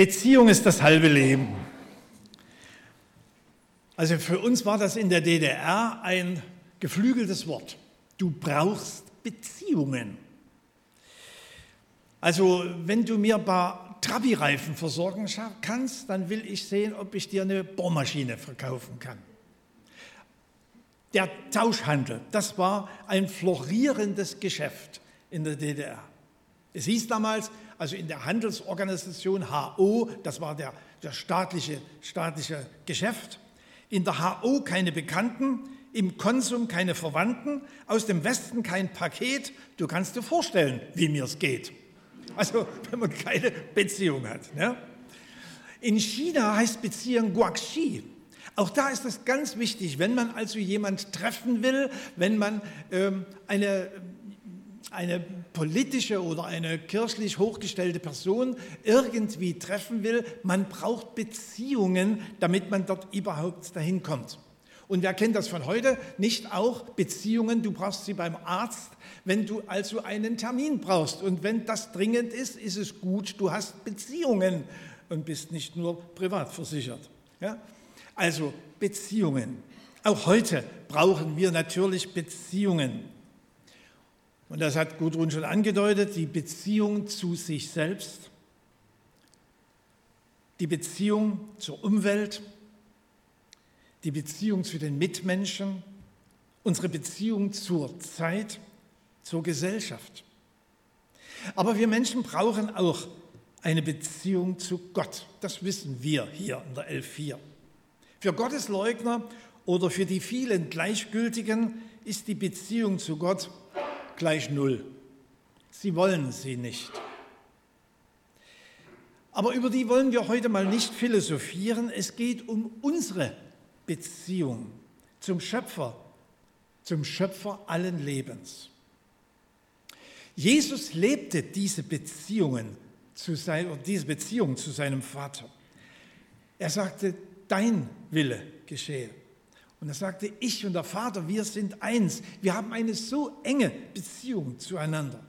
Beziehung ist das halbe Leben. Also für uns war das in der DDR ein geflügeltes Wort. Du brauchst Beziehungen. Also wenn du mir ein paar Trabi-Reifen versorgen kannst, dann will ich sehen, ob ich dir eine Bohrmaschine verkaufen kann. Der Tauschhandel, das war ein florierendes Geschäft in der DDR. Es hieß damals, also in der Handelsorganisation HO, das war der, der staatliche, staatliche Geschäft, in der HO keine Bekannten, im Konsum keine Verwandten, aus dem Westen kein Paket. Du kannst dir vorstellen, wie mir es geht. Also wenn man keine Beziehung hat. Ne? In China heißt Beziehung Guaxi. Auch da ist es ganz wichtig, wenn man also jemand treffen will, wenn man ähm, eine, eine politische oder eine kirchlich hochgestellte Person irgendwie treffen will, man braucht Beziehungen, damit man dort überhaupt dahin kommt. Und wer kennt das von heute? Nicht auch Beziehungen, du brauchst sie beim Arzt, wenn du also einen Termin brauchst. Und wenn das dringend ist, ist es gut, du hast Beziehungen und bist nicht nur privat versichert. Ja? Also Beziehungen. Auch heute brauchen wir natürlich Beziehungen. Und das hat Gudrun schon angedeutet, die Beziehung zu sich selbst, die Beziehung zur Umwelt, die Beziehung zu den Mitmenschen, unsere Beziehung zur Zeit, zur Gesellschaft. Aber wir Menschen brauchen auch eine Beziehung zu Gott. Das wissen wir hier in der L4. Für Gottesleugner oder für die vielen Gleichgültigen ist die Beziehung zu Gott gleich Null. Sie wollen sie nicht. Aber über die wollen wir heute mal nicht philosophieren. Es geht um unsere Beziehung zum Schöpfer, zum Schöpfer allen Lebens. Jesus lebte diese Beziehungen zu sein, diese Beziehung zu seinem Vater. Er sagte, dein Wille geschehe. Und er sagte, ich und der Vater, wir sind eins. Wir haben eine so enge Beziehung zueinander.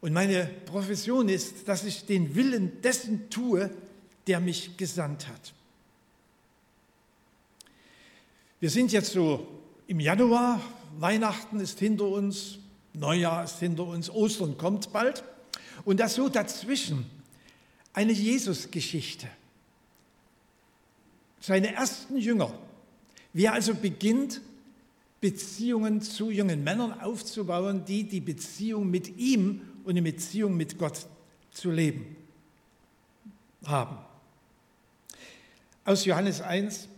Und meine Profession ist, dass ich den Willen dessen tue, der mich gesandt hat. Wir sind jetzt so im Januar, Weihnachten ist hinter uns, Neujahr ist hinter uns, Ostern kommt bald. Und das so dazwischen eine Jesus-Geschichte seine ersten Jünger. Wie er also beginnt, Beziehungen zu jungen Männern aufzubauen, die die Beziehung mit ihm und die Beziehung mit Gott zu leben haben. Aus Johannes 1,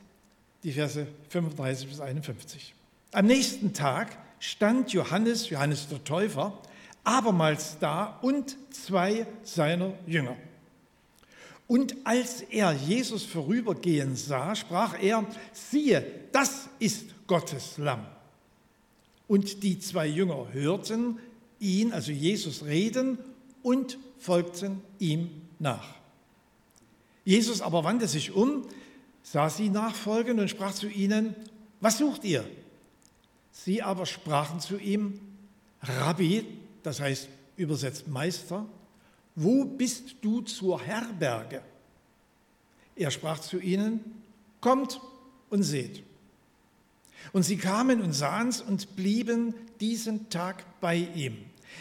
die Verse 35 bis 51. Am nächsten Tag stand Johannes, Johannes der Täufer, abermals da und zwei seiner Jünger. Und als er Jesus vorübergehen sah, sprach er, siehe, das ist Gottes Lamm. Und die zwei Jünger hörten ihn, also Jesus, reden und folgten ihm nach. Jesus aber wandte sich um, sah sie nachfolgen und sprach zu ihnen, was sucht ihr? Sie aber sprachen zu ihm, Rabbi, das heißt übersetzt Meister, wo bist du zur Herberge? Er sprach zu ihnen, kommt und seht. Und sie kamen und sahen es und blieben diesen Tag bei ihm.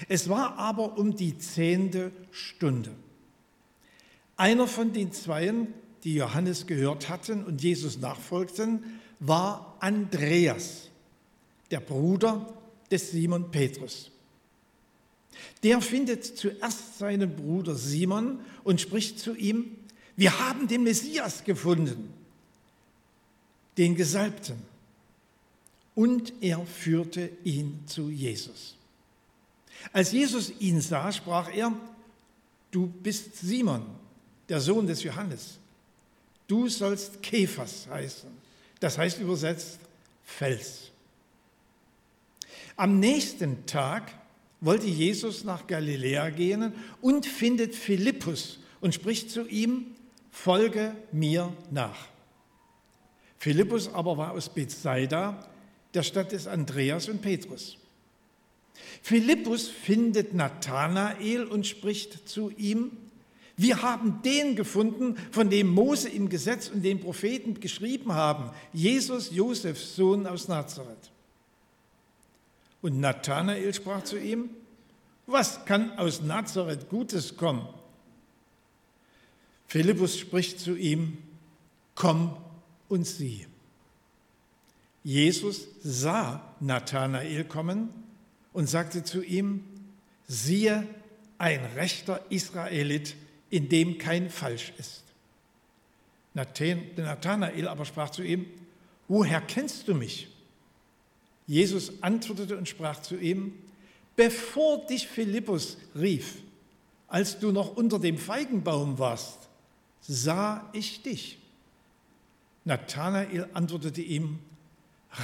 Es war aber um die zehnte Stunde. Einer von den Zweien, die Johannes gehört hatten und Jesus nachfolgten, war Andreas, der Bruder des Simon Petrus. Der findet zuerst seinen Bruder Simon und spricht zu ihm, wir haben den Messias gefunden, den Gesalbten. Und er führte ihn zu Jesus. Als Jesus ihn sah, sprach er, du bist Simon, der Sohn des Johannes. Du sollst Kephas heißen. Das heißt übersetzt Fels. Am nächsten Tag wollte Jesus nach Galiläa gehen und findet Philippus und spricht zu ihm, folge mir nach. Philippus aber war aus Bethsaida, der Stadt des Andreas und Petrus. Philippus findet Nathanael und spricht zu ihm, Wir haben den gefunden, von dem Mose im Gesetz und den Propheten geschrieben haben, Jesus, Josefs Sohn aus Nazareth. Und Nathanael sprach zu ihm, was kann aus Nazareth Gutes kommen? Philippus spricht zu ihm, komm und sieh. Jesus sah Nathanael kommen und sagte zu ihm, siehe, ein rechter Israelit, in dem kein Falsch ist. Nathanael aber sprach zu ihm, woher kennst du mich? Jesus antwortete und sprach zu ihm, bevor dich Philippus rief, als du noch unter dem Feigenbaum warst, sah ich dich. Nathanael antwortete ihm,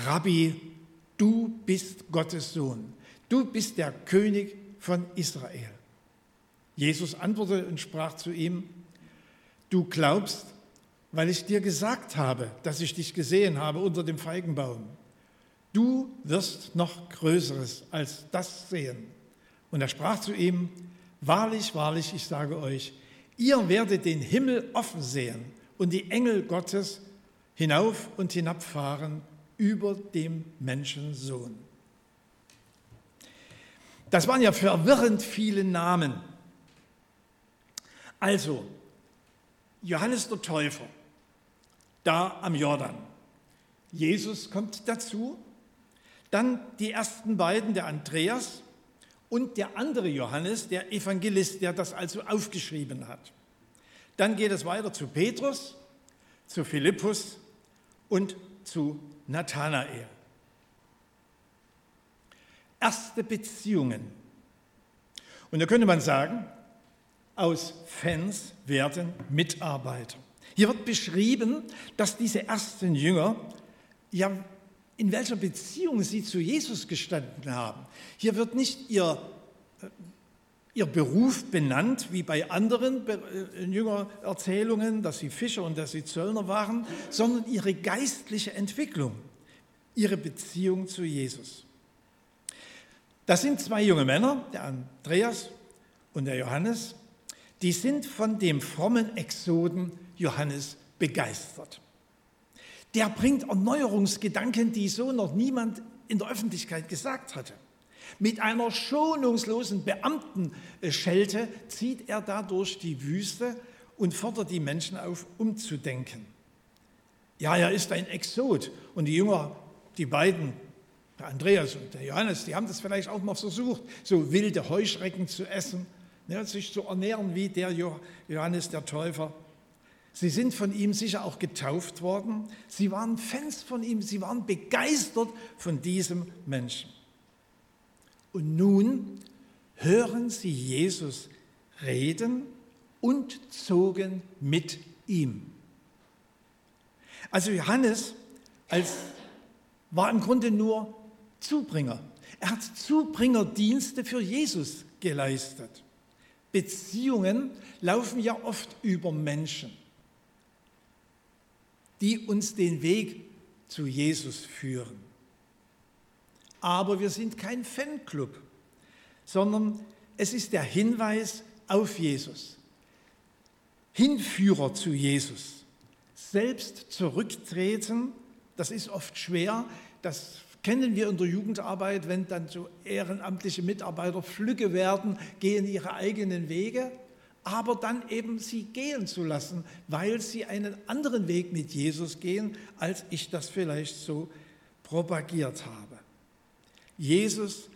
Rabbi, du bist Gottes Sohn, du bist der König von Israel. Jesus antwortete und sprach zu ihm, du glaubst, weil ich dir gesagt habe, dass ich dich gesehen habe unter dem Feigenbaum. Du wirst noch Größeres als das sehen. Und er sprach zu ihm, wahrlich, wahrlich, ich sage euch, ihr werdet den Himmel offen sehen und die Engel Gottes hinauf und hinabfahren über dem Menschensohn. Das waren ja verwirrend viele Namen. Also, Johannes der Täufer, da am Jordan. Jesus kommt dazu. Dann die ersten beiden, der Andreas und der andere Johannes, der Evangelist, der das also aufgeschrieben hat. Dann geht es weiter zu Petrus, zu Philippus und zu Nathanael. Erste Beziehungen. Und da könnte man sagen, aus Fans werden Mitarbeiter. Hier wird beschrieben, dass diese ersten Jünger, ja, in welcher Beziehung sie zu Jesus gestanden haben. Hier wird nicht ihr, äh, ihr Beruf benannt, wie bei anderen äh, Jüngererzählungen, dass sie Fischer und dass sie Zöllner waren, sondern ihre geistliche Entwicklung, ihre Beziehung zu Jesus. Das sind zwei junge Männer, der Andreas und der Johannes, die sind von dem frommen Exoden Johannes begeistert. Der bringt Erneuerungsgedanken, die so noch niemand in der Öffentlichkeit gesagt hatte. Mit einer schonungslosen Beamtenschelte zieht er da durch die Wüste und fordert die Menschen auf, umzudenken. Ja, er ist ein Exot und die Jünger, die beiden, der Andreas und der Johannes, die haben das vielleicht auch mal versucht, so wilde Heuschrecken zu essen ne, sich zu ernähren wie der Johannes der Täufer. Sie sind von ihm sicher auch getauft worden. Sie waren Fans von ihm, sie waren begeistert von diesem Menschen. Und nun hören sie Jesus reden und zogen mit ihm. Also Johannes als, war im Grunde nur Zubringer. Er hat Zubringerdienste für Jesus geleistet. Beziehungen laufen ja oft über Menschen, die uns den Weg zu Jesus führen. Aber wir sind kein Fanclub, sondern es ist der Hinweis auf Jesus. Hinführer zu Jesus. Selbst zurücktreten, das ist oft schwer, das kennen wir in der Jugendarbeit, wenn dann so ehrenamtliche Mitarbeiter flügge werden, gehen ihre eigenen Wege, aber dann eben sie gehen zu lassen, weil sie einen anderen Weg mit Jesus gehen, als ich das vielleicht so propagiert habe. Jesus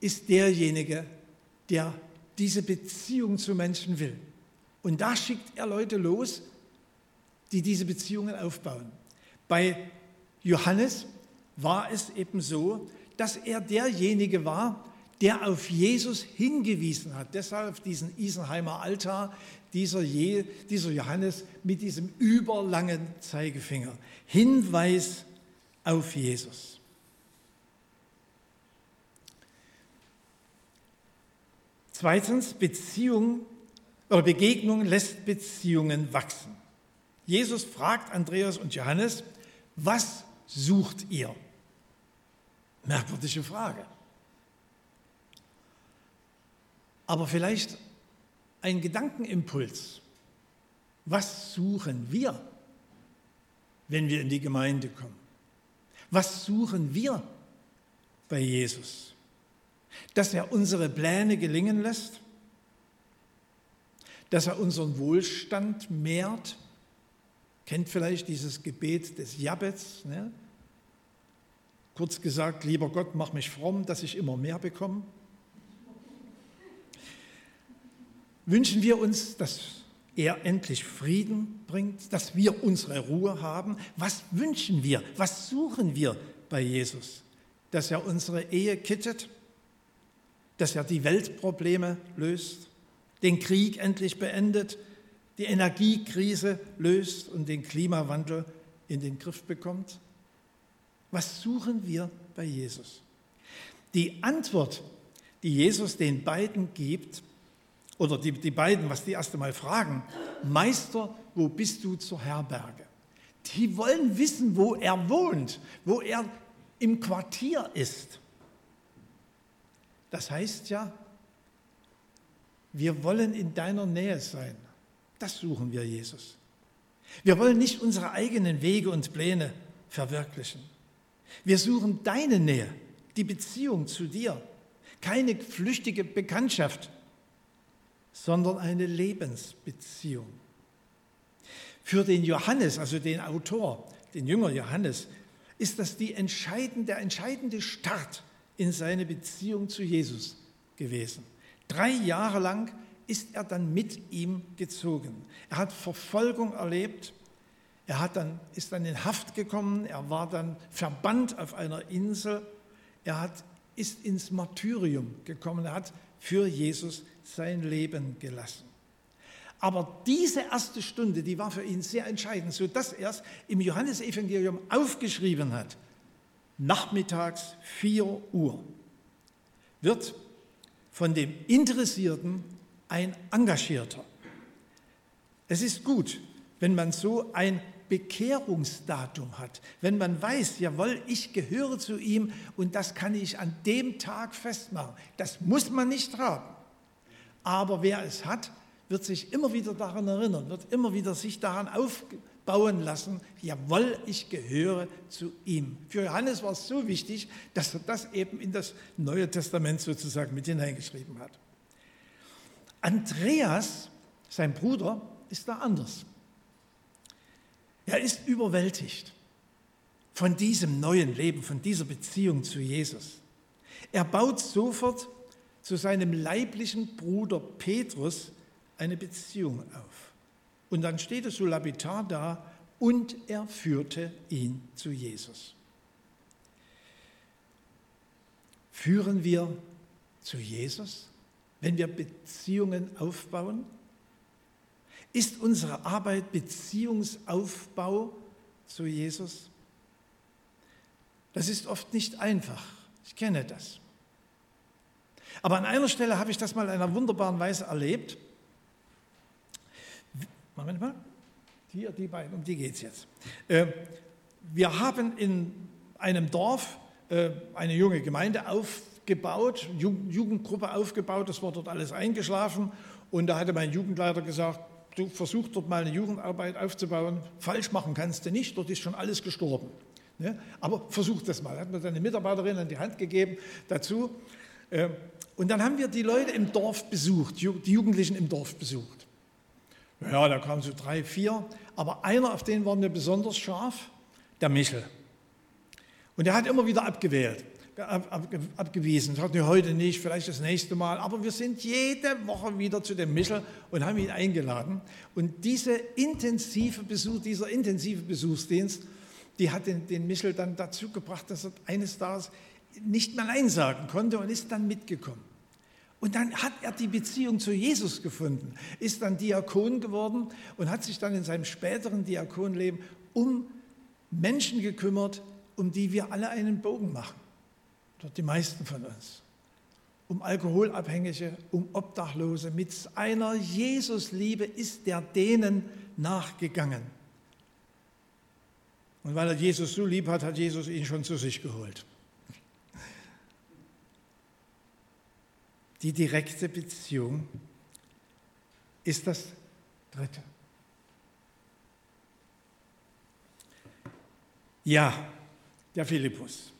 ist derjenige, der diese Beziehung zu Menschen will. Und da schickt er Leute los, die diese Beziehungen aufbauen. Bei Johannes war es eben so, dass er derjenige war, der auf Jesus hingewiesen hat. Deshalb diesen Isenheimer Altar, dieser, Je, dieser Johannes mit diesem überlangen Zeigefinger. Hinweis auf Jesus. Zweitens, Beziehung oder Begegnung lässt Beziehungen wachsen. Jesus fragt Andreas und Johannes, was sucht ihr? Merkwürdige Frage. Aber vielleicht ein Gedankenimpuls. Was suchen wir, wenn wir in die Gemeinde kommen? Was suchen wir bei Jesus? Dass er unsere Pläne gelingen lässt? Dass er unseren Wohlstand mehrt? Kennt vielleicht dieses Gebet des Jabez? Ne? Kurz gesagt, lieber Gott, mach mich fromm, dass ich immer mehr bekomme. Wünschen wir uns, dass er endlich Frieden bringt, dass wir unsere Ruhe haben? Was wünschen wir? Was suchen wir bei Jesus? Dass er unsere Ehe kittet? Dass er die Weltprobleme löst? Den Krieg endlich beendet? Die Energiekrise löst und den Klimawandel in den Griff bekommt? Was suchen wir bei Jesus? Die Antwort, die Jesus den beiden gibt, oder die, die beiden, was die erst einmal fragen, Meister, wo bist du zur Herberge? Die wollen wissen, wo er wohnt, wo er im Quartier ist. Das heißt ja, wir wollen in deiner Nähe sein. Das suchen wir, Jesus. Wir wollen nicht unsere eigenen Wege und Pläne verwirklichen. Wir suchen deine Nähe, die Beziehung zu dir, keine flüchtige Bekanntschaft, sondern eine Lebensbeziehung. Für den Johannes, also den Autor, den Jünger Johannes, ist das entscheidende, der entscheidende Start in seine Beziehung zu Jesus gewesen. Drei Jahre lang ist er dann mit ihm gezogen. Er hat Verfolgung erlebt, er hat dann, ist dann in Haft gekommen, er war dann verbannt auf einer Insel, er hat, ist ins Martyrium gekommen, er hat für Jesus sein Leben gelassen. Aber diese erste Stunde, die war für ihn sehr entscheidend, sodass er es im Johannesevangelium aufgeschrieben hat. Nachmittags 4 Uhr wird von dem Interessierten ein Engagierter. Es ist gut, wenn man so ein Bekehrungsdatum hat, wenn man weiß, jawohl, ich gehöre zu ihm und das kann ich an dem Tag festmachen. Das muss man nicht haben. Aber wer es hat, wird sich immer wieder daran erinnern, wird immer wieder sich daran aufbauen lassen, jawohl, ich gehöre zu ihm. Für Johannes war es so wichtig, dass er das eben in das Neue Testament sozusagen mit hineingeschrieben hat. Andreas, sein Bruder, ist da anders. Er ist überwältigt von diesem neuen Leben, von dieser Beziehung zu Jesus. Er baut sofort zu seinem leiblichen Bruder Petrus eine Beziehung auf. Und dann steht es so lapidar da, und er führte ihn zu Jesus. Führen wir zu Jesus, wenn wir Beziehungen aufbauen? Ist unsere Arbeit Beziehungsaufbau zu Jesus? Das ist oft nicht einfach. Ich kenne das. Aber an einer Stelle habe ich das mal in einer wunderbaren Weise erlebt. Moment mal. Hier, die beiden, um die geht es jetzt. Äh, wir haben in einem Dorf äh, eine junge Gemeinde aufgebaut, Jugendgruppe aufgebaut, das war dort alles eingeschlafen. Und da hatte mein Jugendleiter gesagt, du versuchst dort mal eine Jugendarbeit aufzubauen, falsch machen kannst du nicht, dort ist schon alles gestorben. Ne? Aber versuch das mal. Hat mir seine Mitarbeiterin an die Hand gegeben dazu. Ähm, und dann haben wir die Leute im Dorf besucht, die Jugendlichen im Dorf besucht. Ja, da kamen so drei, vier, aber einer, auf den waren wir besonders scharf, der Michel. Und der hat immer wieder abgewählt ab, ab, abgewiesen. Sagte heute nicht, vielleicht das nächste Mal. Aber wir sind jede Woche wieder zu dem Michel und haben ihn eingeladen. Und diese intensive Besuch, dieser intensive Besuchsdienst, die hat den, den Michel dann dazu gebracht, dass er eines Tages nicht mehr Nein sagen konnte und ist dann mitgekommen. Und dann hat er die Beziehung zu Jesus gefunden, ist dann Diakon geworden und hat sich dann in seinem späteren Diakonleben um Menschen gekümmert, um die wir alle einen Bogen machen oder die meisten von uns, um Alkoholabhängige, um Obdachlose. Mit einer Jesusliebe ist er denen nachgegangen. Und weil er Jesus so lieb hat, hat Jesus ihn schon zu sich geholt. Die direkte Beziehung ist das dritte. Ja, der Philippus.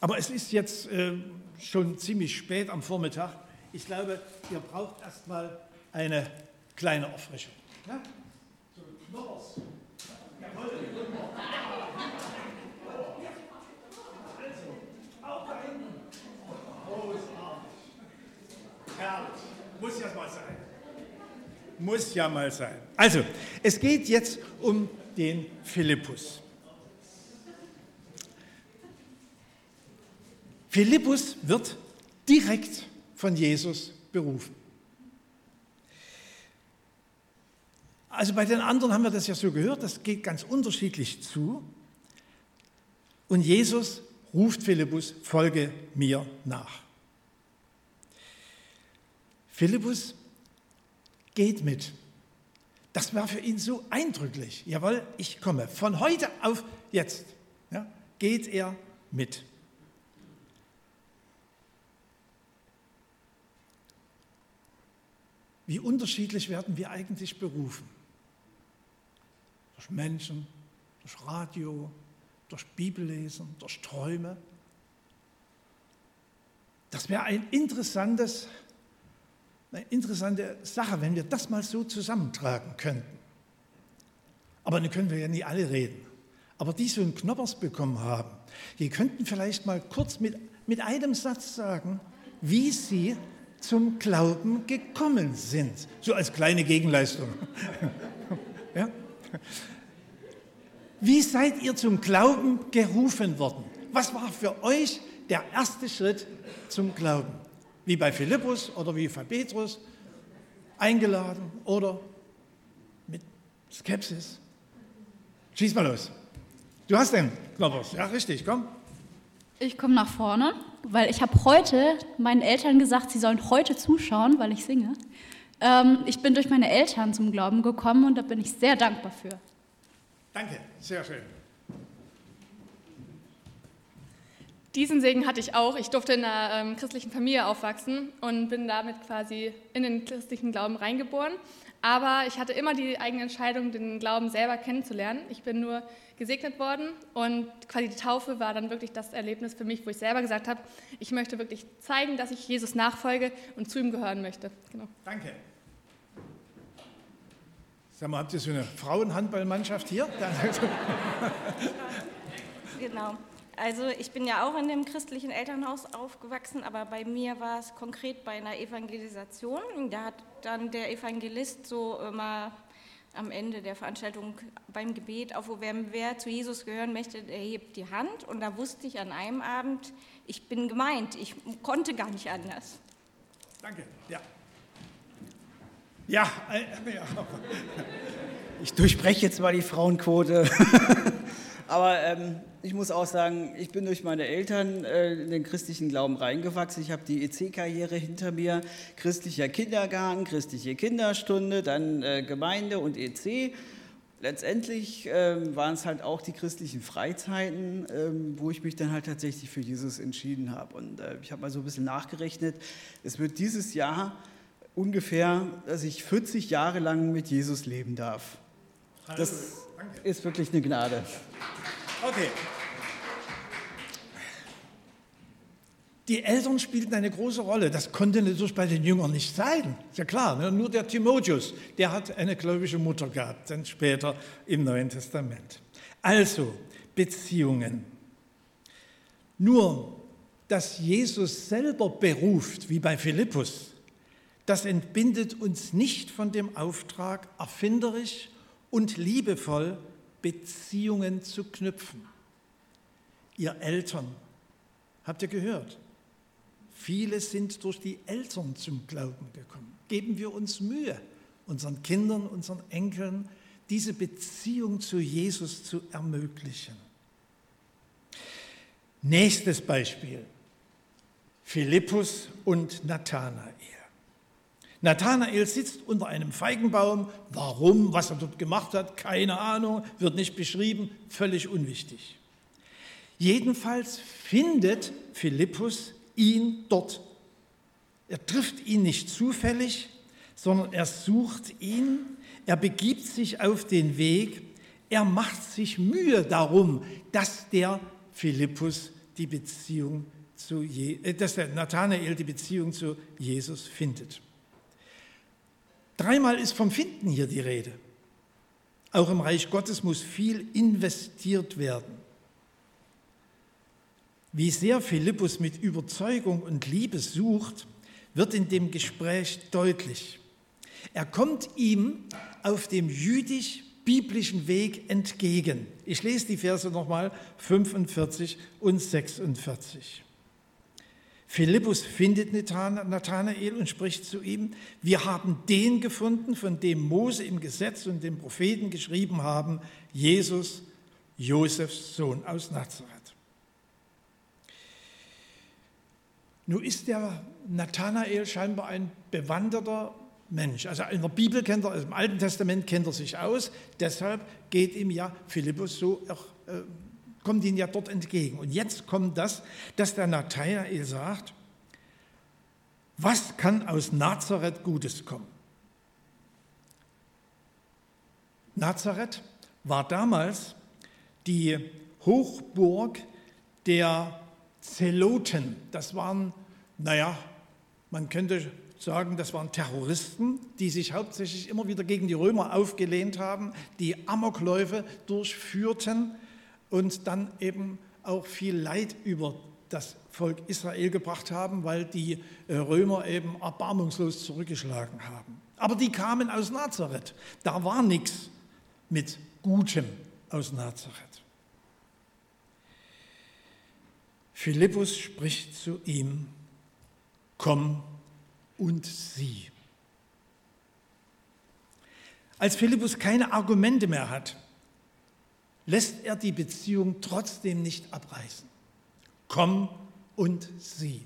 Aber es ist jetzt äh, schon ziemlich spät am Vormittag. Ich glaube, ihr braucht erstmal eine kleine Erfrischung. Ja? So Knoppers. Jawohl. Also, auch da hinten. Großartig. Herrlich. Muss ja mal sein. Muss ja mal sein. Also, es geht jetzt um den Philippus. Philippus wird direkt von Jesus berufen. Also bei den anderen haben wir das ja so gehört, das geht ganz unterschiedlich zu. Und Jesus ruft Philippus, folge mir nach. Philippus geht mit. Das war für ihn so eindrücklich. Jawohl, ich komme. Von heute auf jetzt ja, geht er mit. Wie unterschiedlich werden wir eigentlich berufen? Durch Menschen, durch Radio, durch Bibellesen, durch Träume. Das wäre ein interessantes, eine interessante Sache, wenn wir das mal so zusammentragen könnten. Aber dann können wir ja nie alle reden. Aber die so einen Knoppers bekommen haben, die könnten vielleicht mal kurz mit, mit einem Satz sagen, wie sie zum Glauben gekommen sind. So als kleine Gegenleistung. ja? Wie seid ihr zum Glauben gerufen worden? Was war für euch der erste Schritt zum Glauben? Wie bei Philippus oder wie bei Petrus? Eingeladen oder mit Skepsis? Schieß mal los. Du hast den Knoppers. Ja, richtig, komm. Ich komme nach vorne, weil ich habe heute meinen Eltern gesagt, sie sollen heute zuschauen, weil ich singe. Ähm, ich bin durch meine Eltern zum Glauben gekommen und da bin ich sehr dankbar für. Danke, sehr schön. Diesen Segen hatte ich auch. Ich durfte in einer ähm, christlichen Familie aufwachsen und bin damit quasi in den christlichen Glauben reingeboren. Aber ich hatte immer die eigene Entscheidung, den Glauben selber kennenzulernen. Ich bin nur gesegnet worden und quasi die Taufe war dann wirklich das Erlebnis für mich, wo ich selber gesagt habe, ich möchte wirklich zeigen, dass ich Jesus nachfolge und zu ihm gehören möchte. Genau. Danke. Sag mal, habt ihr so eine Frauenhandballmannschaft hier? genau. Also ich bin ja auch in dem christlichen Elternhaus aufgewachsen, aber bei mir war es konkret bei einer Evangelisation. Da hat dann der Evangelist so immer am Ende der Veranstaltung beim Gebet aufgewerben, wer zu Jesus gehören möchte, der hebt die Hand. Und da wusste ich an einem Abend, ich bin gemeint, ich konnte gar nicht anders. Danke, ja. Ja, äh. Ich durchbreche jetzt mal die Frauenquote. Aber ähm, ich muss auch sagen, ich bin durch meine Eltern äh, in den christlichen Glauben reingewachsen. Ich habe die EC-Karriere hinter mir, christlicher Kindergarten, christliche Kinderstunde, dann äh, Gemeinde und EC. Letztendlich äh, waren es halt auch die christlichen Freizeiten, ähm, wo ich mich dann halt tatsächlich für Jesus entschieden habe. Und äh, ich habe mal so ein bisschen nachgerechnet. Es wird dieses Jahr ungefähr, dass ich 40 Jahre lang mit Jesus leben darf. Das ist wirklich eine Gnade. Okay. Die Eltern spielten eine große Rolle. Das konnte natürlich bei den Jüngern nicht sein. Ist ja klar. Ne? Nur der Timotheus, der hat eine gläubige Mutter gehabt, dann später im Neuen Testament. Also, Beziehungen. Nur, dass Jesus selber beruft, wie bei Philippus, das entbindet uns nicht von dem Auftrag, erfinderisch und liebevoll Beziehungen zu knüpfen. Ihr Eltern, habt ihr gehört? Viele sind durch die Eltern zum Glauben gekommen. Geben wir uns Mühe, unseren Kindern, unseren Enkeln diese Beziehung zu Jesus zu ermöglichen. Nächstes Beispiel. Philippus und Nathanael. Nathanael sitzt unter einem Feigenbaum. Warum, was er dort gemacht hat, keine Ahnung, wird nicht beschrieben, völlig unwichtig. Jedenfalls findet Philippus ihn dort. Er trifft ihn nicht zufällig, sondern er sucht ihn, er begibt sich auf den Weg, er macht sich Mühe darum, dass der Philippus die Beziehung zu Je äh, dass der Nathanael die Beziehung zu Jesus findet. Dreimal ist vom Finden hier die Rede. Auch im Reich Gottes muss viel investiert werden. Wie sehr Philippus mit Überzeugung und Liebe sucht, wird in dem Gespräch deutlich. Er kommt ihm auf dem jüdisch-biblischen Weg entgegen. Ich lese die Verse nochmal 45 und 46. Philippus findet Nathanael und spricht zu ihm, wir haben den gefunden, von dem Mose im Gesetz und den Propheten geschrieben haben, Jesus, Josefs Sohn aus Nazareth. Nun ist der Nathanael scheinbar ein bewanderter Mensch. Also in der Bibel kennt er, also im Alten Testament kennt er sich aus, deshalb geht ihm ja Philippus so äh, kommt ihnen ja dort entgegen. Und jetzt kommt das, dass der Nathanael sagt, was kann aus Nazareth Gutes kommen? Nazareth war damals die Hochburg der Zeloten. Das waren, naja, man könnte sagen, das waren Terroristen, die sich hauptsächlich immer wieder gegen die Römer aufgelehnt haben, die Amokläufe durchführten und dann eben auch viel Leid über das Volk Israel gebracht haben, weil die äh, Römer eben erbarmungslos zurückgeschlagen haben. Aber die kamen aus Nazareth. Da war nichts mit Gutem aus Nazareth. Philippus spricht zu ihm, komm und sieh. Als Philippus keine Argumente mehr hat, lässt er die Beziehung trotzdem nicht abreißen. Komm und sieh.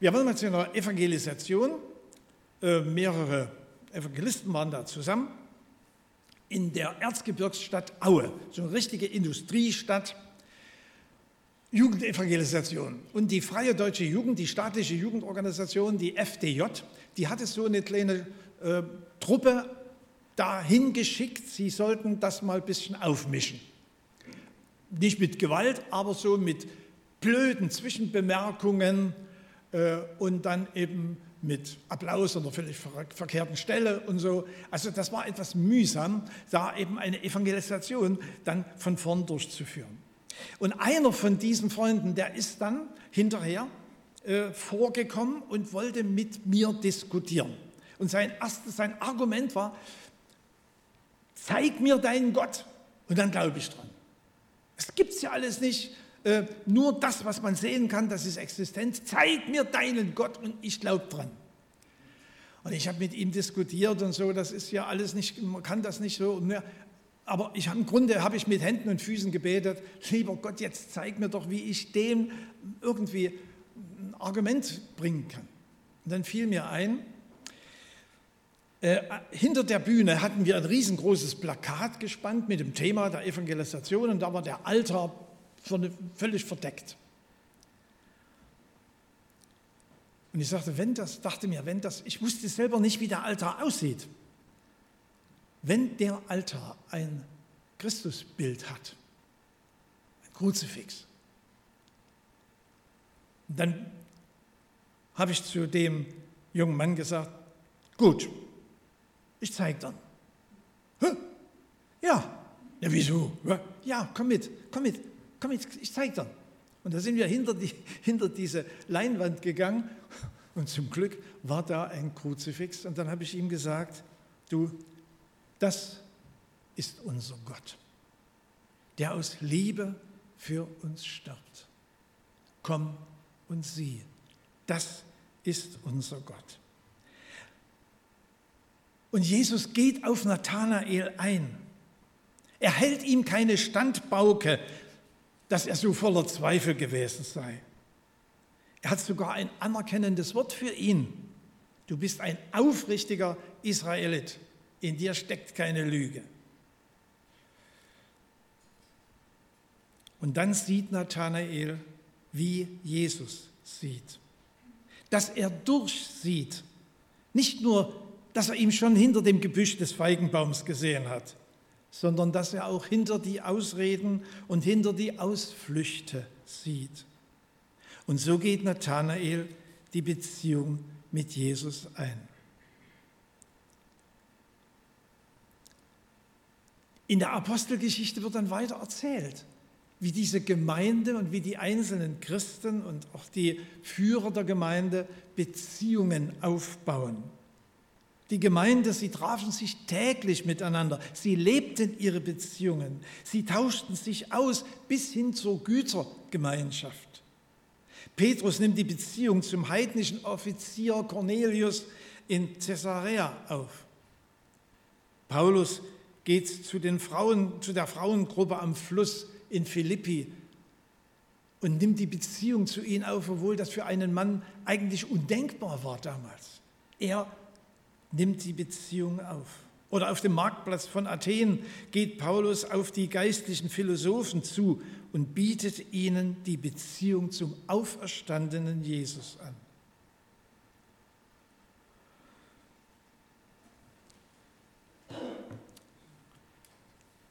Wir waren mal zu einer Evangelisation, äh, mehrere Evangelisten waren da zusammen, in der Erzgebirgsstadt Aue, so eine richtige Industriestadt, Jugendevangelisation. Und die Freie Deutsche Jugend, die staatliche Jugendorganisation, die FDJ, die hatte so eine kleine äh, Truppe dahin geschickt, sie sollten das mal ein bisschen aufmischen. Nicht mit Gewalt, aber so mit blöden Zwischenbemerkungen äh, und dann eben mit Applaus an der völlig verkehrten Stelle und so. Also das war etwas mühsam, da eben eine Evangelisation dann von vorn durchzuführen. Und einer von diesen Freunden, der ist dann hinterher äh, vorgekommen und wollte mit mir diskutieren. Und sein, erstes, sein Argument war, zeig mir deinen Gott und dann glaube ich dran. Es gibt ja alles nicht. Äh, nur das, was man sehen kann, das ist Existenz. Zeig mir deinen Gott und ich glaube dran. Und ich habe mit ihm diskutiert und so, das ist ja alles nicht, man kann das nicht so. Aber ich, im Grunde habe ich mit Händen und Füßen gebetet, lieber Gott, jetzt zeig mir doch, wie ich dem irgendwie ein Argument bringen kann. Und dann fiel mir ein, äh, hinter der Bühne hatten wir ein riesengroßes Plakat gespannt mit dem Thema der Evangelisation und da war der Altar völlig verdeckt. Und ich sagte, wenn das, dachte mir, wenn das, ich wusste selber nicht, wie der Altar aussieht. Wenn der Altar ein Christusbild hat, ein Kruzifix, dann habe ich zu dem jungen Mann gesagt, gut, ich zeige dann. Ja. Ja, wieso? Ja, komm mit, komm mit, komm mit, ich zeige dann. Und da sind wir hinter, die, hinter diese Leinwand gegangen und zum Glück war da ein Kruzifix. Und dann habe ich ihm gesagt, du, das ist unser Gott, der aus Liebe für uns stirbt. Komm und sieh, das ist unser Gott. Und Jesus geht auf Nathanael ein. Er hält ihm keine Standbauke, dass er so voller Zweifel gewesen sei. Er hat sogar ein anerkennendes Wort für ihn. Du bist ein aufrichtiger Israelit. In dir steckt keine Lüge. Und dann sieht Nathanael, wie Jesus sieht. dass er durchsieht. Nicht nur, dass er ihn schon hinter dem Gebüsch des Feigenbaums gesehen hat, sondern dass er auch hinter die Ausreden und hinter die Ausflüchte sieht. Und so geht Nathanael die Beziehung mit Jesus ein. In der Apostelgeschichte wird dann weiter erzählt, wie diese Gemeinde und wie die einzelnen Christen und auch die Führer der Gemeinde Beziehungen aufbauen. Die Gemeinde, sie trafen sich täglich miteinander, sie lebten ihre Beziehungen, sie tauschten sich aus bis hin zur Gütergemeinschaft. Petrus nimmt die Beziehung zum heidnischen Offizier Cornelius in Caesarea auf. Paulus geht zu, den Frauen, zu der Frauengruppe am Fluss in Philippi und nimmt die Beziehung zu ihnen auf, obwohl das für einen Mann eigentlich undenkbar war damals. Er nimmt die Beziehung auf. Oder auf dem Marktplatz von Athen geht Paulus auf die geistlichen Philosophen zu und bietet ihnen die Beziehung zum auferstandenen Jesus an.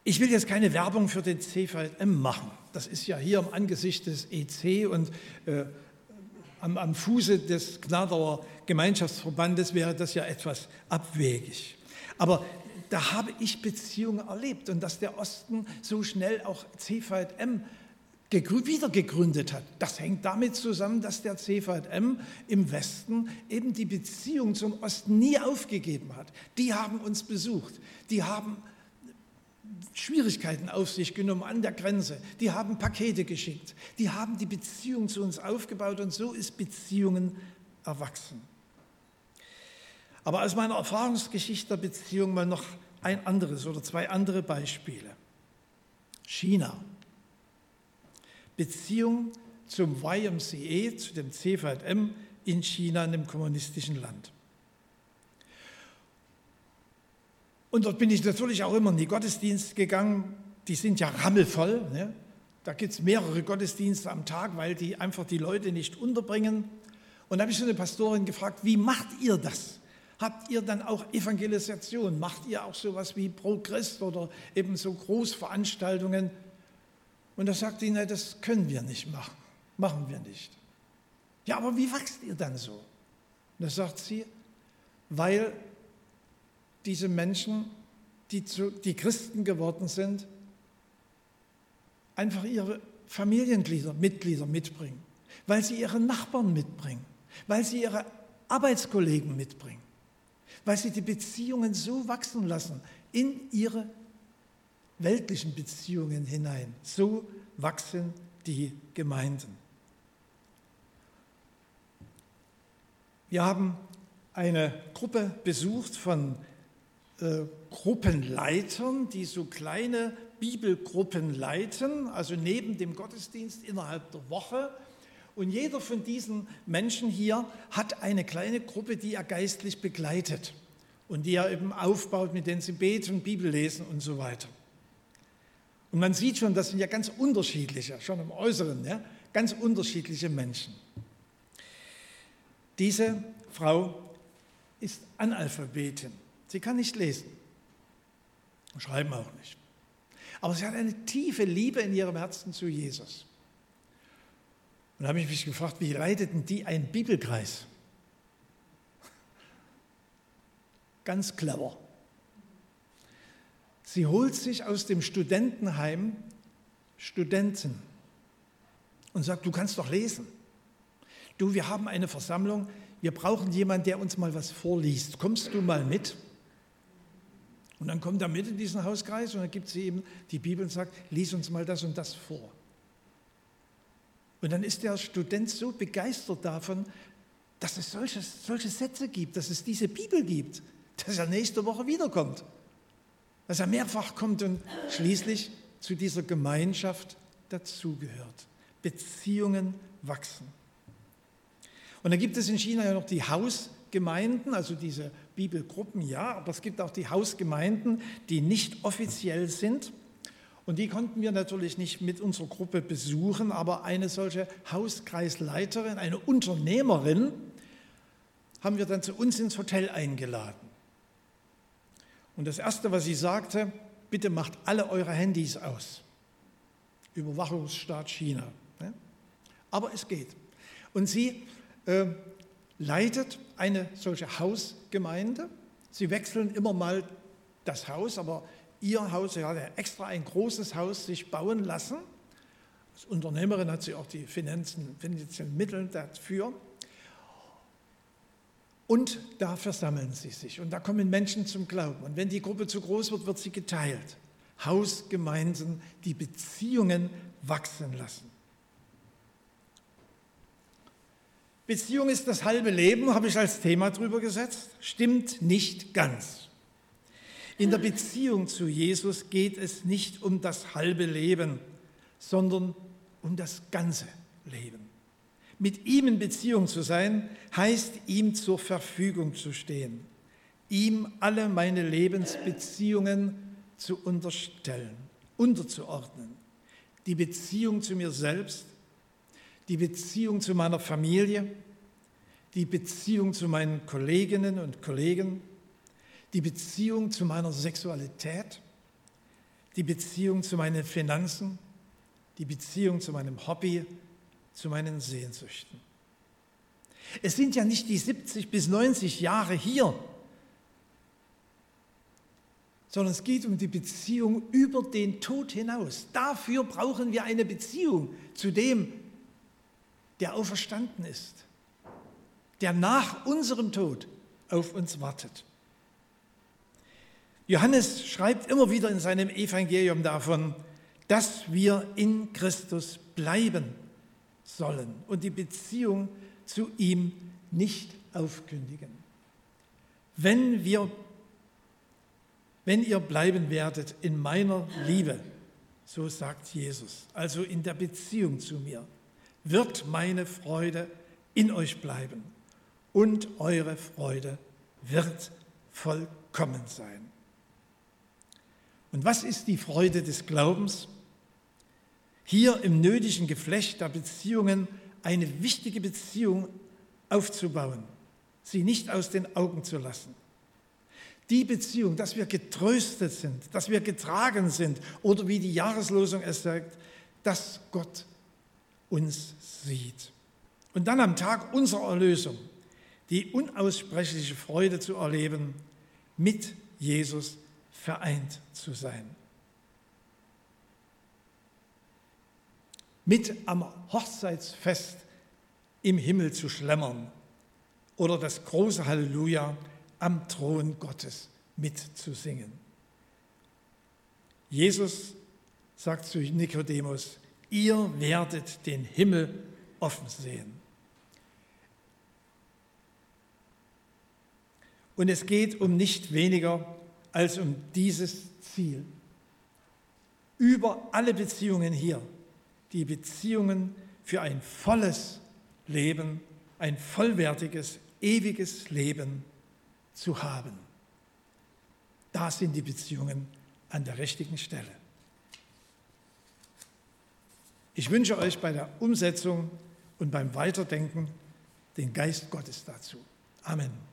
Ich will jetzt keine Werbung für den CVM machen. Das ist ja hier im Angesicht des EC und äh, am, am, Fuße des Gnadauer Gemeinschaftsverbandes wäre das ja etwas abwegig. Aber da habe ich Beziehungen erlebt und dass der Osten so schnell auch CVM wieder gegründet hat. Das hängt damit zusammen, dass der CVM im Westen eben die Beziehung zum Osten nie aufgegeben hat. Die haben uns besucht, die haben Schwierigkeiten auf sich genommen an der Grenze. Die haben Pakete geschickt. Die haben die Beziehung zu uns aufgebaut und so ist Beziehungen erwachsen. Aber aus meiner Erfahrungsgeschichte der Beziehung mal noch ein anderes oder zwei andere Beispiele. China. Beziehung zum YMCA, zu dem CVM in China, einem kommunistischen Land. Und dort bin ich natürlich auch immer in die Gottesdienste gegangen. Die sind ja rammelvoll. Ne? Da gibt es mehrere Gottesdienste am Tag, weil die einfach die Leute nicht unterbringen. Und da habe ich so eine Pastorin gefragt, wie macht ihr das? Habt ihr dann auch Evangelisation? Macht ihr auch sowas wie Pro Christ oder eben so Großveranstaltungen? Und da sagt sie, nein, das können wir nicht machen. Machen wir nicht. Ja, aber wie wächst ihr dann so? Und da sagt sie, weil diese Menschen, die, zu, die Christen geworden sind, einfach ihre Familienglieder, Mitglieder mitbringen, weil sie ihre Nachbarn mitbringen, weil sie ihre Arbeitskollegen mitbringen, weil sie die Beziehungen so wachsen lassen in ihre weltlichen Beziehungen hinein. So wachsen die Gemeinden. Wir haben eine Gruppe besucht von äh, Gruppenleitern, die so kleine Bibelgruppen leiten, also neben dem Gottesdienst innerhalb der Woche. Und jeder von diesen Menschen hier hat eine kleine Gruppe, die er geistlich begleitet und die er eben aufbaut, mit denen sie beten, Bibel lesen und so weiter. Und man sieht schon, das sind ja ganz unterschiedliche, schon im Äußeren, ja, ganz unterschiedliche Menschen. Diese Frau ist Analphabetin. Sie kann nicht lesen, schreiben auch nicht. Aber sie hat eine tiefe Liebe in ihrem Herzen zu Jesus. Und da habe ich mich gefragt, wie leiteten die einen Bibelkreis? Ganz clever. Sie holt sich aus dem Studentenheim Studenten und sagt, du kannst doch lesen. Du, wir haben eine Versammlung, wir brauchen jemanden, der uns mal was vorliest. Kommst du mal mit? Und dann kommt er mit in diesen Hauskreis und dann gibt sie ihm die Bibel und sagt, lies uns mal das und das vor. Und dann ist der Student so begeistert davon, dass es solche, solche Sätze gibt, dass es diese Bibel gibt, dass er nächste Woche wiederkommt, dass er mehrfach kommt und schließlich zu dieser Gemeinschaft dazugehört. Beziehungen wachsen. Und dann gibt es in China ja noch die Hausgemeinden, also diese Bibelgruppen, ja, aber es gibt auch die Hausgemeinden, die nicht offiziell sind. Und die konnten wir natürlich nicht mit unserer Gruppe besuchen, aber eine solche Hauskreisleiterin, eine Unternehmerin, haben wir dann zu uns ins Hotel eingeladen. Und das Erste, was sie sagte, bitte macht alle eure Handys aus. Überwachungsstaat China. Ne? Aber es geht. Und sie äh, leitet eine solche Hausgemeinde. Sie wechseln immer mal das Haus, aber ihr Haus, sie hat ja extra ein großes Haus sich bauen lassen. Als Unternehmerin hat sie auch die Finanzen, finanziellen Mittel dafür. Und da versammeln sie sich und da kommen Menschen zum Glauben. Und wenn die Gruppe zu groß wird, wird sie geteilt. Hausgemeinden, die Beziehungen wachsen lassen. Beziehung ist das halbe Leben, habe ich als Thema drüber gesetzt. Stimmt nicht ganz. In der Beziehung zu Jesus geht es nicht um das halbe Leben, sondern um das ganze Leben. Mit ihm in Beziehung zu sein, heißt ihm zur Verfügung zu stehen, ihm alle meine Lebensbeziehungen zu unterstellen, unterzuordnen. Die Beziehung zu mir selbst, die Beziehung zu meiner Familie, die Beziehung zu meinen Kolleginnen und Kollegen, die Beziehung zu meiner Sexualität, die Beziehung zu meinen Finanzen, die Beziehung zu meinem Hobby, zu meinen Sehnsüchten. Es sind ja nicht die 70 bis 90 Jahre hier, sondern es geht um die Beziehung über den Tod hinaus. Dafür brauchen wir eine Beziehung zu dem, der auferstanden ist, der nach unserem Tod auf uns wartet. Johannes schreibt immer wieder in seinem Evangelium davon, dass wir in Christus bleiben sollen und die Beziehung zu ihm nicht aufkündigen. Wenn, wir, wenn ihr bleiben werdet in meiner Liebe, so sagt Jesus, also in der Beziehung zu mir, wird meine Freude in euch bleiben und eure Freude wird vollkommen sein. Und was ist die Freude des Glaubens? hier im nötigen Geflecht der Beziehungen eine wichtige Beziehung aufzubauen, sie nicht aus den Augen zu lassen. Die Beziehung, dass wir getröstet sind, dass wir getragen sind oder wie die Jahreslosung es sagt, dass Gott uns sieht. Und dann am Tag unserer Erlösung die unaussprechliche Freude zu erleben, mit Jesus vereint zu sein. mit am Hochzeitsfest im Himmel zu schlemmern oder das große Halleluja am Thron Gottes mitzusingen. Jesus sagt zu Nikodemus, ihr werdet den Himmel offen sehen. Und es geht um nicht weniger als um dieses Ziel. Über alle Beziehungen hier die Beziehungen für ein volles Leben, ein vollwertiges, ewiges Leben zu haben. Da sind die Beziehungen an der richtigen Stelle. Ich wünsche euch bei der Umsetzung und beim Weiterdenken den Geist Gottes dazu. Amen.